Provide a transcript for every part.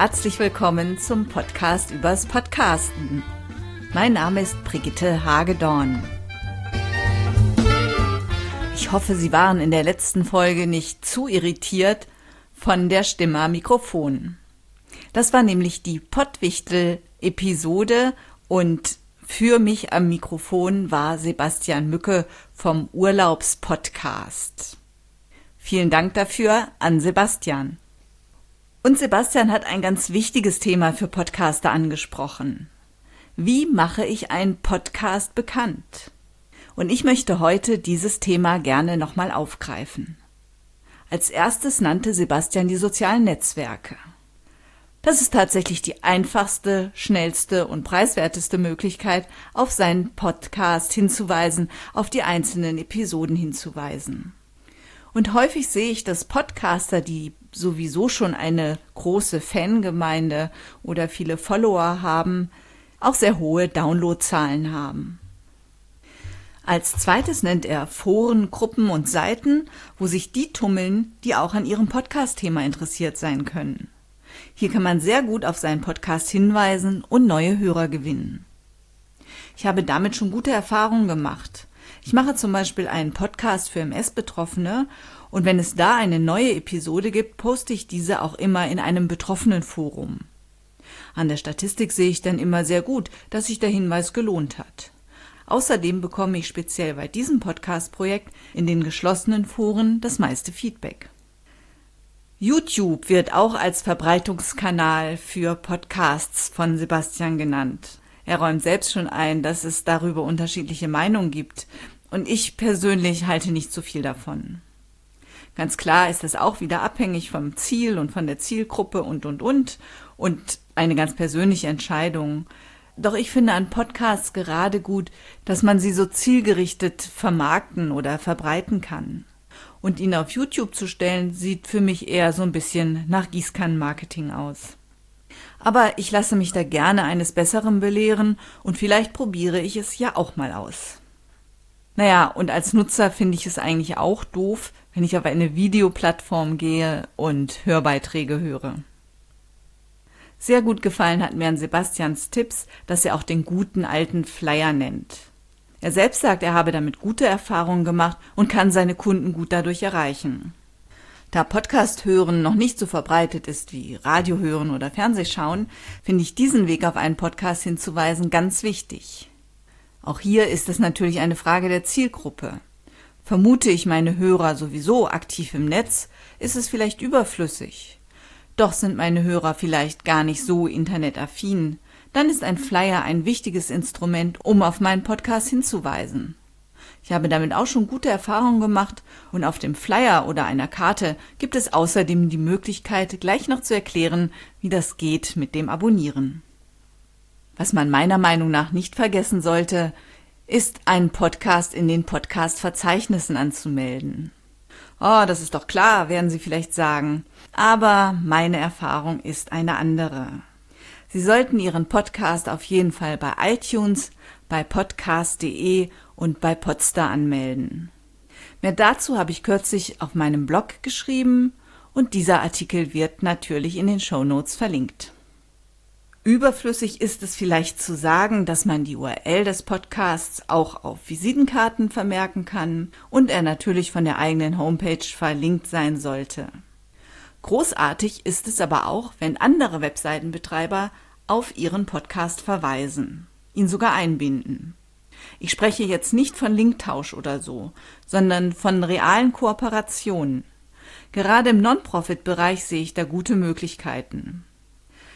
herzlich willkommen zum Podcast übers Podcasten. Mein Name ist Brigitte Hagedorn. Ich hoffe, Sie waren in der letzten Folge nicht zu irritiert von der Stimme am Mikrofon. Das war nämlich die Pottwichtel-Episode und für mich am Mikrofon war Sebastian Mücke vom Urlaubspodcast. Vielen Dank dafür an Sebastian. Und Sebastian hat ein ganz wichtiges Thema für Podcaster angesprochen. Wie mache ich einen Podcast bekannt? Und ich möchte heute dieses Thema gerne nochmal aufgreifen. Als erstes nannte Sebastian die sozialen Netzwerke. Das ist tatsächlich die einfachste, schnellste und preiswerteste Möglichkeit, auf seinen Podcast hinzuweisen, auf die einzelnen Episoden hinzuweisen. Und häufig sehe ich, dass Podcaster, die sowieso schon eine große Fangemeinde oder viele Follower haben, auch sehr hohe Downloadzahlen haben. Als zweites nennt er Foren, Gruppen und Seiten, wo sich die tummeln, die auch an ihrem Podcast-Thema interessiert sein können. Hier kann man sehr gut auf seinen Podcast hinweisen und neue Hörer gewinnen. Ich habe damit schon gute Erfahrungen gemacht. Ich mache zum Beispiel einen Podcast für MS-Betroffene und wenn es da eine neue Episode gibt, poste ich diese auch immer in einem betroffenen Forum. An der Statistik sehe ich dann immer sehr gut, dass sich der Hinweis gelohnt hat. Außerdem bekomme ich speziell bei diesem Podcast-Projekt in den geschlossenen Foren das meiste Feedback. YouTube wird auch als Verbreitungskanal für Podcasts von Sebastian genannt. Er räumt selbst schon ein, dass es darüber unterschiedliche Meinungen gibt, und ich persönlich halte nicht so viel davon. Ganz klar ist es auch wieder abhängig vom Ziel und von der Zielgruppe und, und, und und eine ganz persönliche Entscheidung. Doch ich finde an Podcasts gerade gut, dass man sie so zielgerichtet vermarkten oder verbreiten kann. Und ihn auf YouTube zu stellen, sieht für mich eher so ein bisschen nach Gießkannenmarketing aus. Aber ich lasse mich da gerne eines Besseren belehren und vielleicht probiere ich es ja auch mal aus. Naja, und als Nutzer finde ich es eigentlich auch doof, wenn ich auf eine Videoplattform gehe und Hörbeiträge höre. Sehr gut gefallen hat mir an Sebastians Tipps, dass er auch den guten alten Flyer nennt. Er selbst sagt, er habe damit gute Erfahrungen gemacht und kann seine Kunden gut dadurch erreichen. Da Podcast hören noch nicht so verbreitet ist wie Radio hören oder Fernsehschauen, finde ich diesen Weg auf einen Podcast hinzuweisen ganz wichtig. Auch hier ist es natürlich eine Frage der Zielgruppe. Vermute ich meine Hörer sowieso aktiv im Netz, ist es vielleicht überflüssig. Doch sind meine Hörer vielleicht gar nicht so internetaffin, dann ist ein Flyer ein wichtiges Instrument, um auf meinen Podcast hinzuweisen. Ich habe damit auch schon gute Erfahrungen gemacht und auf dem Flyer oder einer Karte gibt es außerdem die Möglichkeit, gleich noch zu erklären, wie das geht mit dem Abonnieren. Was man meiner Meinung nach nicht vergessen sollte, ist einen Podcast in den Podcast-Verzeichnissen anzumelden. Oh, das ist doch klar, werden Sie vielleicht sagen. Aber meine Erfahrung ist eine andere. Sie sollten Ihren Podcast auf jeden Fall bei iTunes, bei podcast.de und bei Podstar anmelden. Mehr dazu habe ich kürzlich auf meinem Blog geschrieben und dieser Artikel wird natürlich in den Show Notes verlinkt. Überflüssig ist es vielleicht zu sagen, dass man die URL des Podcasts auch auf Visitenkarten vermerken kann und er natürlich von der eigenen Homepage verlinkt sein sollte. Großartig ist es aber auch, wenn andere Webseitenbetreiber auf ihren Podcast verweisen, ihn sogar einbinden. Ich spreche jetzt nicht von Linktausch oder so, sondern von realen Kooperationen. Gerade im Non-Profit-Bereich sehe ich da gute Möglichkeiten.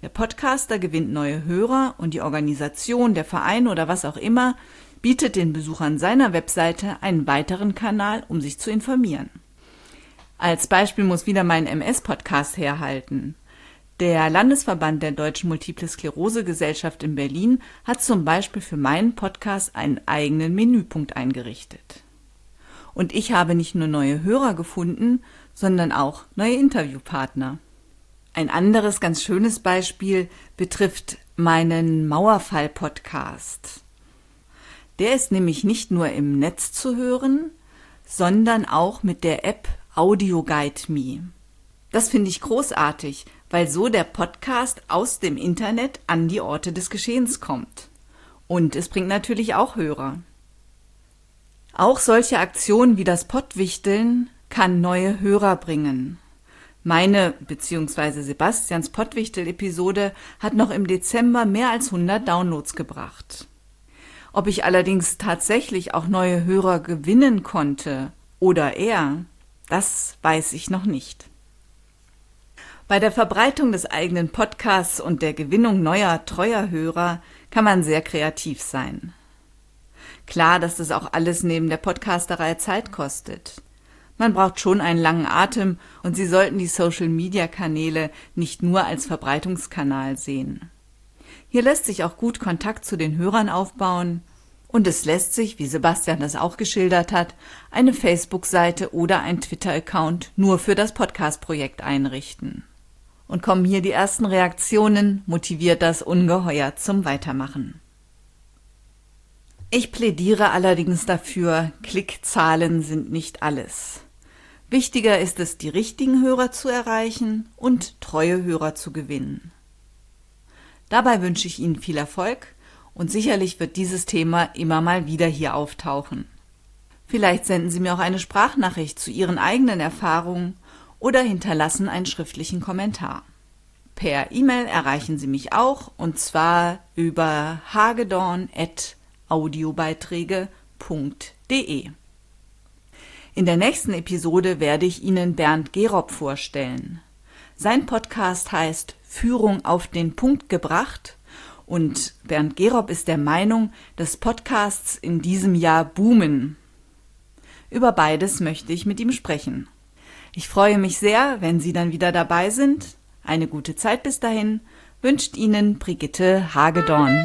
Der Podcaster gewinnt neue Hörer und die Organisation, der Verein oder was auch immer bietet den Besuchern seiner Webseite einen weiteren Kanal, um sich zu informieren. Als Beispiel muss wieder mein MS-Podcast herhalten. Der Landesverband der Deutschen Multiple Sklerose Gesellschaft in Berlin hat zum Beispiel für meinen Podcast einen eigenen Menüpunkt eingerichtet. Und ich habe nicht nur neue Hörer gefunden, sondern auch neue Interviewpartner. Ein anderes ganz schönes Beispiel betrifft meinen Mauerfall-Podcast. Der ist nämlich nicht nur im Netz zu hören, sondern auch mit der App Audio Guide Me. Das finde ich großartig, weil so der Podcast aus dem Internet an die Orte des Geschehens kommt. Und es bringt natürlich auch Hörer. Auch solche Aktionen wie das Pottwichteln kann neue Hörer bringen. Meine bzw. Sebastians Pottwichtel-Episode hat noch im Dezember mehr als 100 Downloads gebracht. Ob ich allerdings tatsächlich auch neue Hörer gewinnen konnte oder er, das weiß ich noch nicht. Bei der Verbreitung des eigenen Podcasts und der Gewinnung neuer, treuer Hörer kann man sehr kreativ sein. Klar, dass das auch alles neben der Podcasterei Zeit kostet. Man braucht schon einen langen Atem und Sie sollten die Social-Media-Kanäle nicht nur als Verbreitungskanal sehen. Hier lässt sich auch gut Kontakt zu den Hörern aufbauen und es lässt sich, wie Sebastian das auch geschildert hat, eine Facebook-Seite oder ein Twitter-Account nur für das Podcast-Projekt einrichten. Und kommen hier die ersten Reaktionen, motiviert das ungeheuer zum Weitermachen. Ich plädiere allerdings dafür, Klickzahlen sind nicht alles. Wichtiger ist es, die richtigen Hörer zu erreichen und treue Hörer zu gewinnen. Dabei wünsche ich Ihnen viel Erfolg und sicherlich wird dieses Thema immer mal wieder hier auftauchen. Vielleicht senden Sie mir auch eine Sprachnachricht zu Ihren eigenen Erfahrungen oder hinterlassen einen schriftlichen Kommentar. Per E-Mail erreichen Sie mich auch und zwar über hagedorn.audiobeiträge.de. In der nächsten Episode werde ich Ihnen Bernd Gerob vorstellen. Sein Podcast heißt Führung auf den Punkt gebracht und Bernd Gerob ist der Meinung, dass Podcasts in diesem Jahr boomen. Über beides möchte ich mit ihm sprechen. Ich freue mich sehr, wenn Sie dann wieder dabei sind. Eine gute Zeit bis dahin wünscht Ihnen Brigitte Hagedorn.